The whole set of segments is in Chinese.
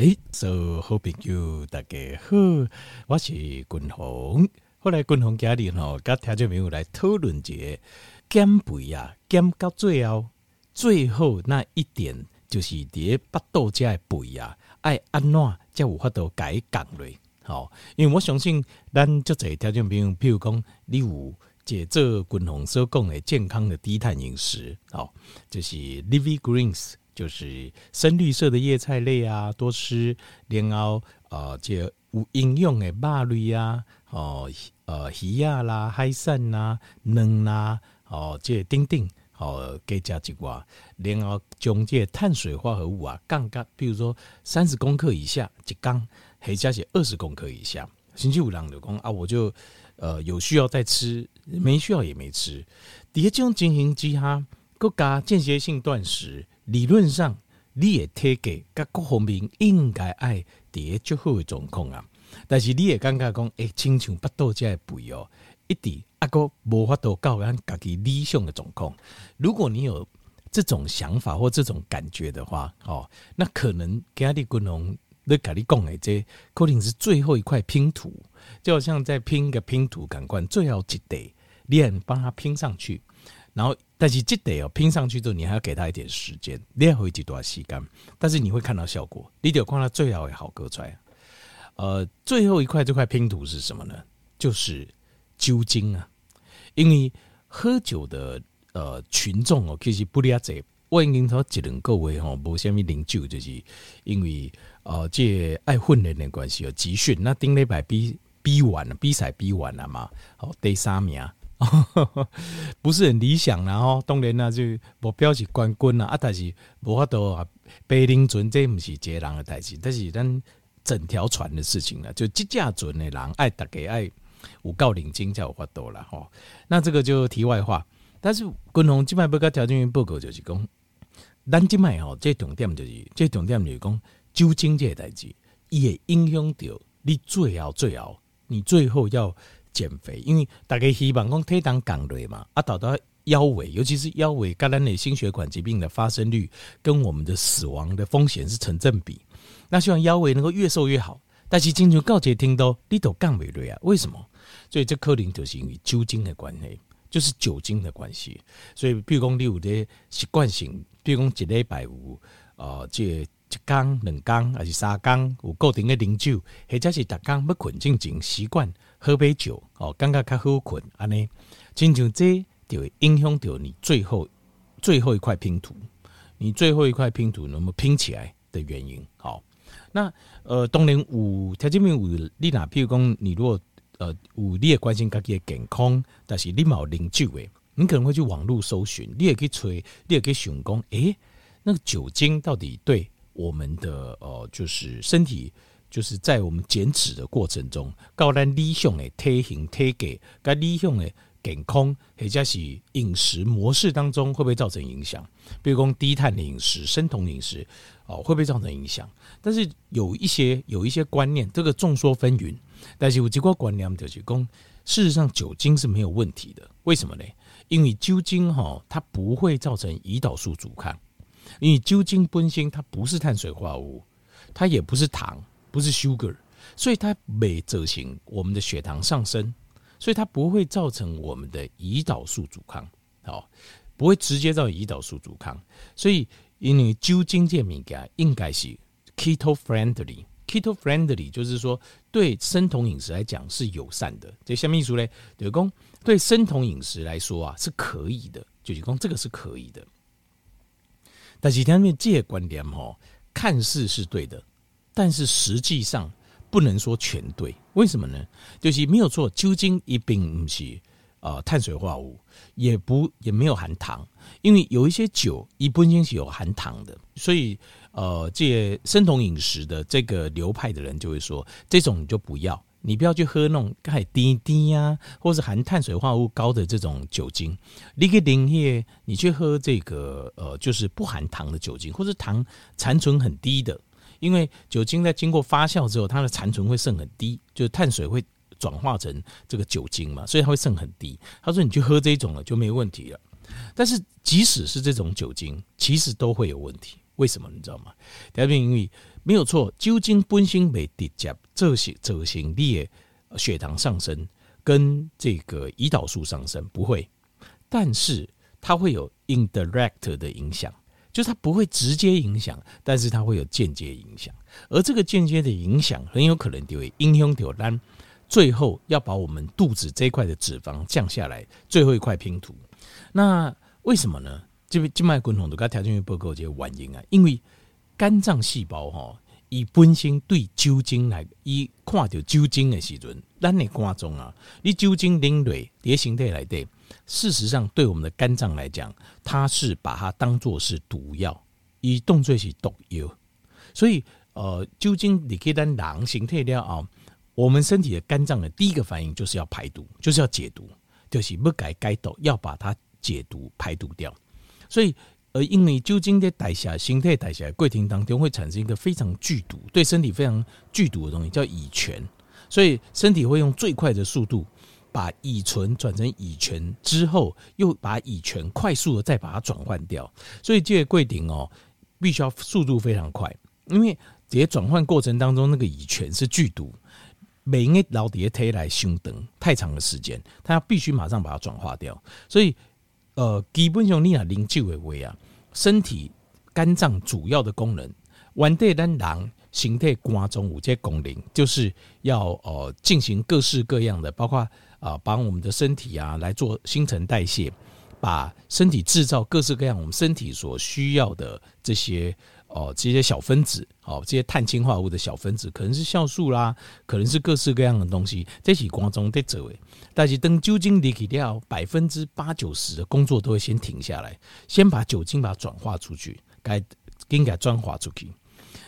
哎，所有好朋友大家好，我是君宏。后来君宏家里吼，跟听众朋友来讨论一下减肥啊，减到最后，最后那一点就是伫腹肚这肥啊，爱安怎才有法度改降落。好，因为我相信咱足侪听众朋友，譬如讲你有解做君宏所讲的健康的低碳饮食，好，就是 Leafy Greens。就是深绿色的叶菜类啊，多吃。然后呃，这有营养的肉类啊，哦，呃，鱼啊啦、海产呐、卵啦，哦，这丁丁，哦，给加几挂。然后将这碳水化合物啊，降到比如说三十公克以下一缸，或者是二十公克以下。星期五郎就讲啊，我就呃有需要再吃，没需要也没吃。第二种情形之下，各加间歇性断食。理论上，你也体格甲各方面应该爱伫个最好的状况啊。但是你也感觉讲，诶，亲像腹肚这肥哦，一直啊个无法度到咱家己理想的状况。如果你有这种想法或这种感觉的话，哦，那可能今日君宏咧甲你讲的这可能是最后一块拼图，就好像在拼一个拼图，感官最后一叠，你还帮他拼上去。然后，但是这得哦拼上去之后，你还要给他一点时间，练回几段时间。但是你会看到效果，你得看到最后也好割出来。呃，最后一块这块拼图是什么呢？就是酒精啊。因为喝酒的呃群众哦，其实不了解。我已经说一两个月吼，无虾米饮酒，就是因为呃这爱混人的关系哦，集训。那顶礼拜比比完了，比赛比完了嘛，好第三名。不是很理想，啦吼当然啦，就目标是冠军啦啊，但是无法度啊，白领船这不是一个人的代志，但是咱整条船的事情了，就这架船的人爱大家爱有够认真才有法度了吼。那这个就题外话，但是君宏今摆要甲条件员报告就是讲，咱今摆吼，这重点就是这重点就是讲酒精这个代志，伊会影响到你最后最后，你最后要。减肥，因为大家希望讲体重降落嘛，啊，导到腰围，尤其是腰围，跟咱的心血管疾病的发生率跟我们的死亡的风险是成正比。那希望腰围能够越瘦越好，但是经常告诫听到你都降不落啊，为什么？所以这可能就是因为酒精的关系，就是酒精的关系。所以，比如讲你有的习惯性，比如讲一礼拜五，呃，这一缸、两缸还是三缸有固定的饮酒，或者是逐缸要困进前习惯。喝杯酒哦，感觉较好困，安尼，亲像这就会影响到你最后最后一块拼图，你最后一块拼图能不能拼起来的原因。好，那呃，当然有条件面有你哪，譬如讲，你如果呃有你也关心家己的健康，但是你冇啉酒诶，你可能会去网络搜寻，你也去吹，你也去想讲，诶、那个酒精到底对我们的呃就是身体。就是在我们减脂的过程中，高咱理想的体型体格，跟理想的健康，或者是饮食模式当中，会不会造成影响？比如讲低碳的饮食、生酮饮食，哦，会不会造成影响？但是有一些有一些观念，这个众说纷纭。但是有几个观念就是讲，事实上酒精是没有问题的。为什么呢？因为酒精哈，它不会造成胰岛素阻抗，因为酒精本身它不是碳水化合物，它也不是糖。不是 sugar，所以它没造成我们的血糖上升，所以它不会造成我们的胰岛素阻抗，好，不会直接造胰岛素阻抗。所以因为酒精这物件应该是 keto friendly，keto friendly 就是说对生酮饮食来讲是友善的。这什么意思呢？就是说对生酮饮食来说啊是可以的，就是说这个是可以的。但是他们这些观点哈，看似是对的。但是实际上不能说全对，为什么呢？就是没有错，酒精一并不是呃碳水化合物，也不也没有含糖，因为有一些酒一本身是有含糖的，所以呃，这生酮饮食的这个流派的人就会说，这种你就不要，你不要去喝那种含滴滴呀，或是含碳水化合物高的这种酒精，你可以零叶，你去喝这个呃，就是不含糖的酒精，或是糖残存很低的。因为酒精在经过发酵之后，它的残存会剩很低，就是碳水会转化成这个酒精嘛，所以它会剩很低。他说你去喝这种了就没问题了。但是即使是这种酒精，其实都会有问题。为什么你知道吗？第二，因为没有错，酒精本身没直接造成造成你的血糖上升跟这个胰岛素上升不会，但是它会有 indirect 的影响，就是它不会直接影响，但是它会有间接影响，而这个间接的影响很有可能就会影响到咱最后要把我们肚子这一块的脂肪降下来，最后一块拼图。那为什么呢？这边静脉滚筒都该条件不够，这个原因啊，因为肝脏细胞哈，以本身对酒精来，以看到酒精的时阵，咱的肝脏啊，你酒精啉落在身体来对，事实上对我们的肝脏来讲，它是把它当作是毒药，以动作是毒药，所以呃，究竟你可以当狼形退掉啊，我们身体的肝脏的第一个反应就是要排毒，就是要解毒，就是不改该毒，要把它解毒排毒掉。所以，呃，因为酒精的代谢、形态代谢过程当中会产生一个非常剧毒、对身体非常剧毒的东西，叫乙醛。所以，身体会用最快的速度把乙醇转成乙醛之后，又把乙醛快速的再把它转换掉。所以，这个过程哦，必须要速度非常快，因为这些转换过程当中，那个乙醛是剧毒，每一老碟推来胸灯太长的时间，它必须马上把它转化掉。所以。呃，基本上你若啉酒的话啊，身体肝脏主要的功能，原底咱人形态肝中有这功能，就是要呃进行各式各样的，包括啊帮、我们的身体啊来做新陈代谢，把身体制造各式各样我们身体所需要的这些。哦，这些小分子，哦，这些碳氢化物的小分子，可能是酵素啦，可能是各式各样的东西，这是光中在走诶。但是等酒精离开掉，百分之八九十的工作都会先停下来，先把酒精把它转化出去，该应该转化出去。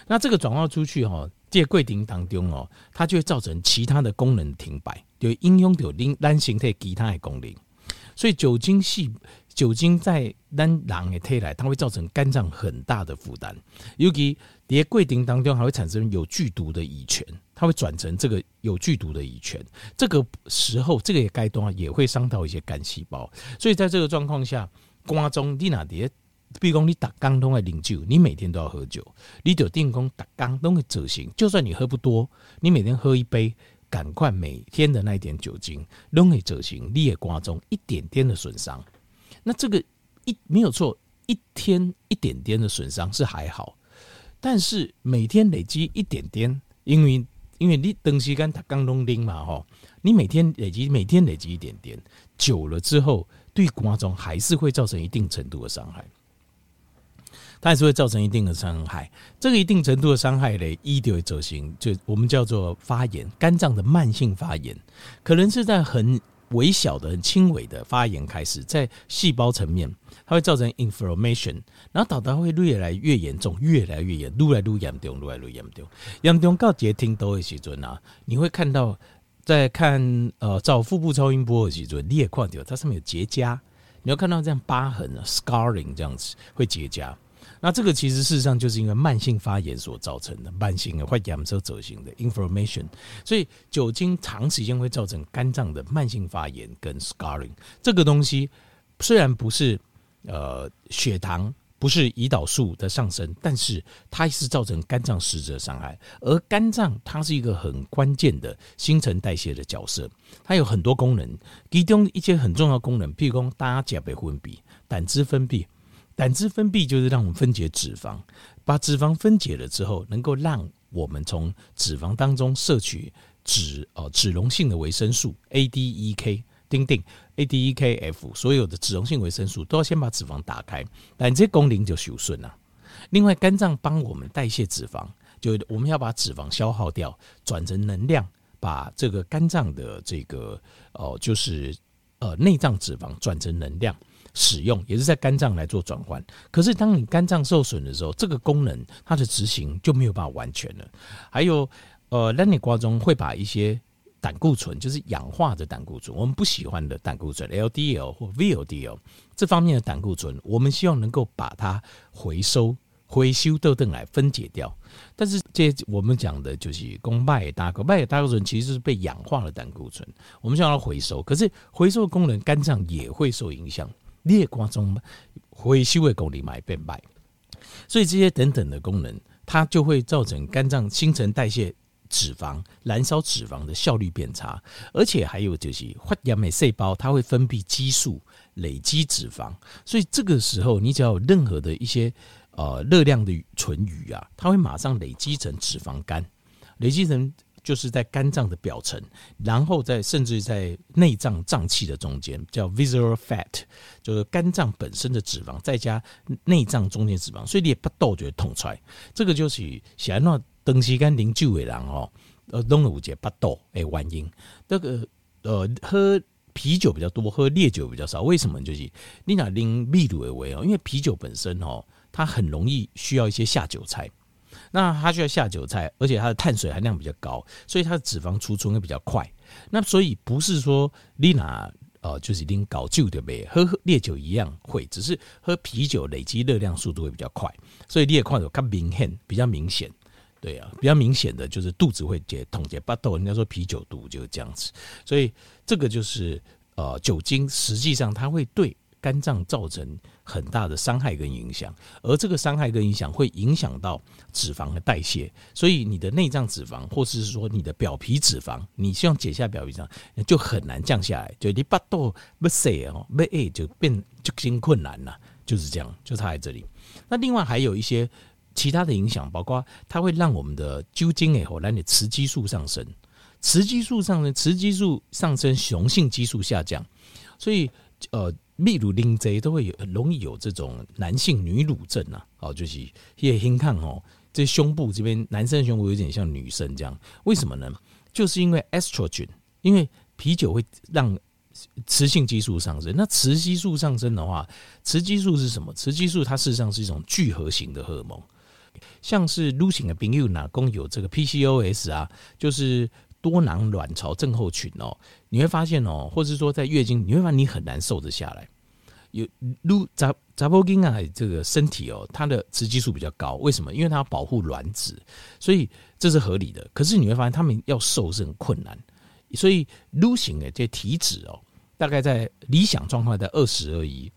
那这个转化出去哈，这柜顶当中哦，它就会造成其他的功能停摆，就应用到另单形态其他的功能。所以酒精细。酒精在咱人的体内，它会造成肝脏很大的负担，尤其在过程当中还会产生有剧毒的乙醛，它会转成这个有剧毒的乙醛。这个时候，这个也该动也会伤到一些肝细胞。所以在这个状况下，肝中你哪碟，比如说你打刚都会饮酒，你每天都要喝酒，你就定功打刚都会走行。就算你喝不多，你每天喝一杯，赶快每天的那一点酒精都会走形，你也肝中一点点的损伤。那这个一没有错，一天一点点的损伤是还好，但是每天累积一点点，因为因为你东西跟他刚弄拎嘛哈，你每天累积每天累积一点点，久了之后，对肝脏还是会造成一定程度的伤害，它还是会造成一定的伤害。这个一定程度的伤害嘞，一定会走形，就我们叫做发炎，肝脏的慢性发炎，可能是在很。微小的、很轻微的发炎开始，在细胞层面，它会造成 inflammation，然后导致会越来越严重，越来越严，越来越严重，越来越严重。严重到结听都会时阵啊，你会看到在看呃照腹部超音波的时阵，你也看到它上面有结痂，你要看到这样疤痕啊，scarring 这样子会结痂。那这个其实事实上就是因为慢性发炎所造成的慢性的或炎症走形的 inflammation，所以酒精长时间会造成肝脏的慢性发炎跟 scarring。这个东西虽然不是呃血糖不是胰岛素的上升，但是它是造成肝脏实质的伤害。而肝脏它是一个很关键的新陈代谢的角色，它有很多功能，其中一些很重要功能，譬如说大家会分泌胆汁分泌。胆汁分泌就是让我们分解脂肪，把脂肪分解了之后，能够让我们从脂肪当中摄取脂哦脂溶性的维生素 A、D、E、K，丁丁 A、D、E、K、F，所有的脂溶性维生素都要先把脂肪打开，胆汁功能就受损了。另外，肝脏帮我们代谢脂肪，就我们要把脂肪消耗掉，转成能量，把这个肝脏的这个哦就是呃内脏脂肪转成能量。使用也是在肝脏来做转换，可是当你肝脏受损的时候，这个功能它的执行就没有办法完全了。还有，呃，那你瓜中会把一些胆固醇，就是氧化的胆固醇，我们不喜欢的胆固醇 （LDL 或 VLDL） 这方面的胆固醇，我们希望能够把它回收、回收豆豆来分解掉。但是这我们讲的就是供麦大哥拜胆固醇其实是被氧化的胆固醇，我们希望它回收，可是回收的功能肝脏也会受影响。裂瓜中回收的功能变慢，所以这些等等的功能，它就会造成肝脏新陈代谢脂肪、燃烧脂肪的效率变差，而且还有就是发炎的细胞，它会分泌激素，累积脂肪。所以这个时候，你只要有任何的一些呃热量的存余啊，它会马上累积成脂肪肝，累积成。就是在肝脏的表层，然后在甚至在内脏脏器的中间，叫 visceral fat，就是肝脏本身的脂肪，再加内脏中间脂肪，所以你也不豆就会痛出来。这个就是喜欢那长时间啉酒的人哦，呃，弄了五节不豆诶，原因。这个呃，喝啤酒比较多，喝烈酒比较少，为什么？就是你那零秘鲁的为哦，因为啤酒本身哦，它很容易需要一些下酒菜。那它需要下酒菜，而且它的碳水含量比较高，所以它的脂肪储存会比较快。那所以不是说丽娜呃，就是一定搞酒的呗，喝烈酒一样会，只是喝啤酒累积热量速度会比较快，所以烈矿有更明显，比较明显。对啊，比较明显的就是肚子会解痛解巴豆，人家说啤酒肚就是这样子。所以这个就是呃酒精，实际上它会对肝脏造成很大的伤害跟影响，而这个伤害跟影响会影响到脂肪的代谢，所以你的内脏脂肪，或者是说你的表皮脂肪，你希望减下表皮上就很难降下来，就你巴豆不塞哦，不哎就变就更困难了，就是这样，就差在这里。那另外还有一些其他的影响，包括它会让我们的酒精诶，让你雌激素上升，雌激素上升，雌激素上升，雄性激素下降，所以呃。泌乳啉这都会有很容易有这种男性女乳症啊，哦，就是也很看哦，这胸部这边男生的胸部有点像女生这样，为什么呢？就是因为 estrogen，因为啤酒会让雌性激素上升。那雌激素上升的话，雌激素是什么？雌激素它事实上是一种聚合型的荷尔蒙，像是 Lucy 的朋友哪公有这个 PCOS 啊，就是。多囊卵巢症候群哦，你会发现哦，或是说在月经，你会发现你很难瘦得下来。有如杂杂波经啊，这个身体哦，它的雌激素比较高，为什么？因为它要保护卵子，所以这是合理的。可是你会发现他们要瘦是很困难，所以 Lu 型的这体脂哦，大概在理想状况在二十而已，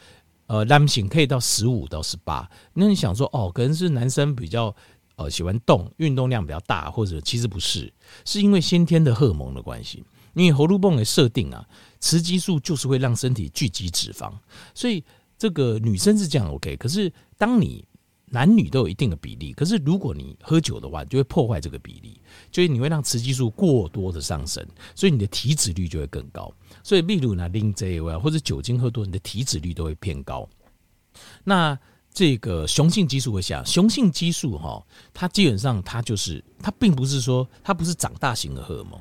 呃，男性可以到十五到十八。那你想说哦，可能是男生比较。呃，喜欢动，运动量比较大，或者其实不是，是因为先天的荷尔蒙的关系。因为喉咙泵的设定啊，雌激素就是会让身体聚集脂肪，所以这个女生是这样 OK。可是当你男女都有一定的比例，可是如果你喝酒的话，就会破坏这个比例，就是你会让雌激素过多的上升，所以你的体脂率就会更高。所以例如呢，啉这或者酒精喝多，你的体脂率都会偏高。那这个雄性激素会下，雄性激素哈，它基本上它就是它并不是说它不是长大型的荷尔蒙，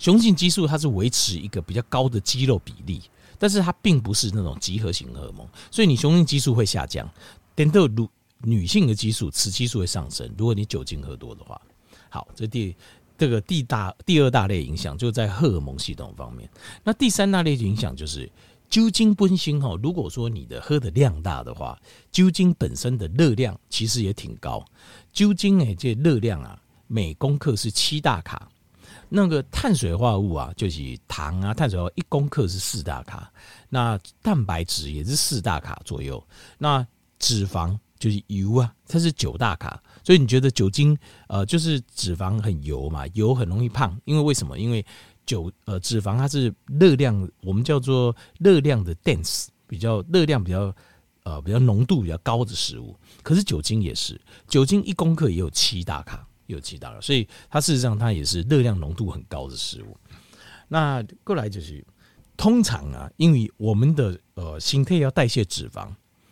雄性激素它是维持一个比较高的肌肉比例，但是它并不是那种集合型荷尔蒙，所以你雄性激素会下降，等到女女性的激素雌激素会上升。如果你酒精喝多的话，好，这第这个第大第二大类影响就在荷尔蒙系统方面，那第三大类影响就是。酒精本身哈，如果说你的喝的量大的话，酒精本身的热量其实也挺高。酒精诶，这热量啊，每公克是七大卡。那个碳水化合物啊，就是糖啊，碳水化合物一公克是四大卡。那蛋白质也是四大卡左右。那脂肪就是油啊，它是九大卡。所以你觉得酒精呃，就是脂肪很油嘛？油很容易胖，因为为什么？因为酒呃，脂肪它是热量，我们叫做热量的 dense，比较热量比较呃比较浓度比较高的食物。可是酒精也是，酒精一公克也有七大卡，有七大卡，所以它事实上它也是热量浓度很高的食物。那过来就是，通常啊，因为我们的呃身体要代谢脂肪，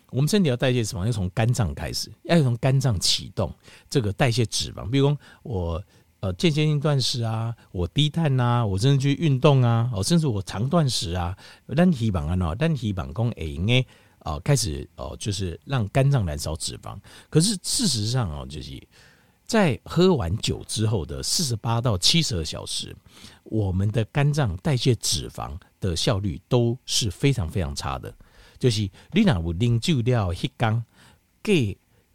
我们身体要代谢脂肪要从肝脏开始，要从肝脏启动这个代谢脂肪。比如说我。呃，间歇性断食啊，我低碳啊，我甚至去运动啊，哦，甚至我长断食啊，但希望啊，喏，但希望讲哎，应该哦，开始哦，就是让肝脏燃烧脂肪。可是事实上哦，就是在喝完酒之后的四十八到七十二小时，我们的肝脏代谢脂肪的效率都是非常非常差的。就是你若有啉酒了，迄天过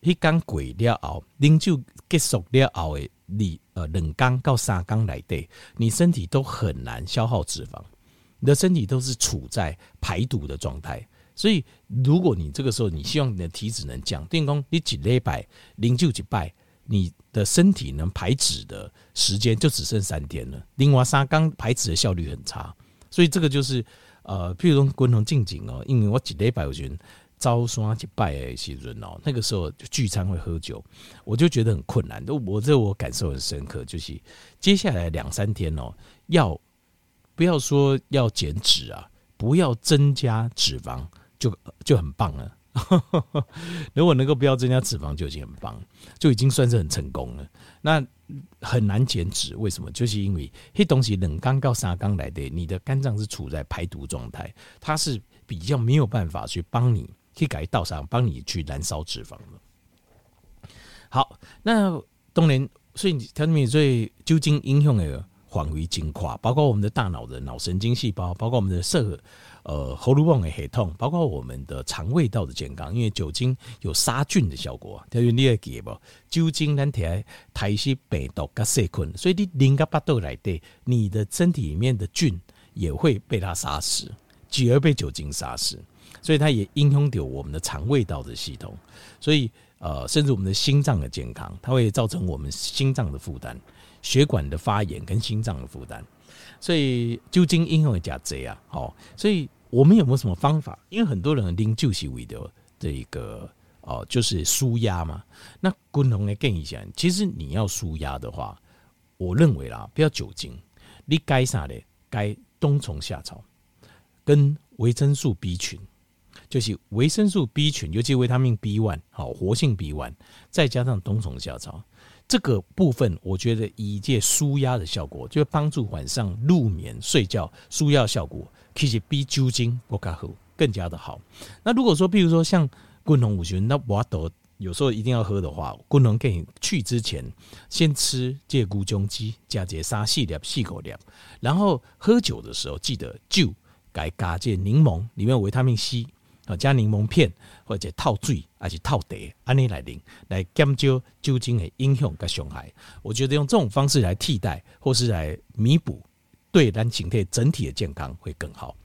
迄天过了后，啉酒结束了后的你。呃，冷缸到沙缸来对，你身体都很难消耗脂肪，你的身体都是处在排毒的状态。所以，如果你这个时候你希望你的体脂能降，电工你几礼拜零就几拜，你的身体能排脂的时间就只剩三天了。另外，三缸排脂的效率很差，所以这个就是呃，譬如说共同进景哦，因为我几礼拜有群招双去拜的时阵哦，那个时候聚餐会喝酒，我就觉得很困难。都我这我感受很深刻，就是接下来两三天哦，要不要说要减脂啊？不要增加脂肪，就就很棒了。如果能够不要增加脂肪，就已经很棒，就已经算是很成功了。那很难减脂，为什么？就是因为黑东西冷刚到三缸来的，你的肝脏是处在排毒状态，它是比较没有办法去帮你去改道上，帮你去燃烧脂肪的。好，那当然，所以它里面最究竟影响的范围真宽，包括我们的大脑的脑神经细胞，包括我们的肾。呃，喉咙痛的黑痛，包括我们的肠胃道的健康，因为酒精有杀菌的效果。他说你也记不？酒精能提排些病毒跟细菌，所以你零个八度来对，你的身体里面的菌也会被它杀死，继而被酒精杀死，所以它也影响到我们的肠胃道的系统，所以呃，甚至我们的心脏的健康，它会造成我们心脏的负担、血管的发炎跟心脏的负担。所以酒精应用会加这啊，好，所以我们有没有什么方法？因为很多人拎酒是为的这一个哦，就是舒压嘛。那共同的建议一下，其实你要舒压的话，我认为啦，不要酒精，你该啥的？该冬虫夏草跟维生素 B 群，就是维生素 B 群，尤其维他命 B one，好，活性 B one，再加上冬虫夏草。这个部分，我觉得以借舒压的效果，就帮助晚上入眠睡觉舒压效果，其实比酒精不卡喝更加的好。那如果说，比如说像滚龙五旬，那我都有时候一定要喝的话，滚龙给你去之前，先吃这古姜鸡加这沙细粒细口粒，然后喝酒的时候记得就该加这柠檬，里面有维他命 C。加柠檬片，或者套水，还是套茶，安尼来啉，来减少酒精的影响跟伤害。我觉得用这种方式来替代，或是来弥补，对咱整体整体的健康会更好。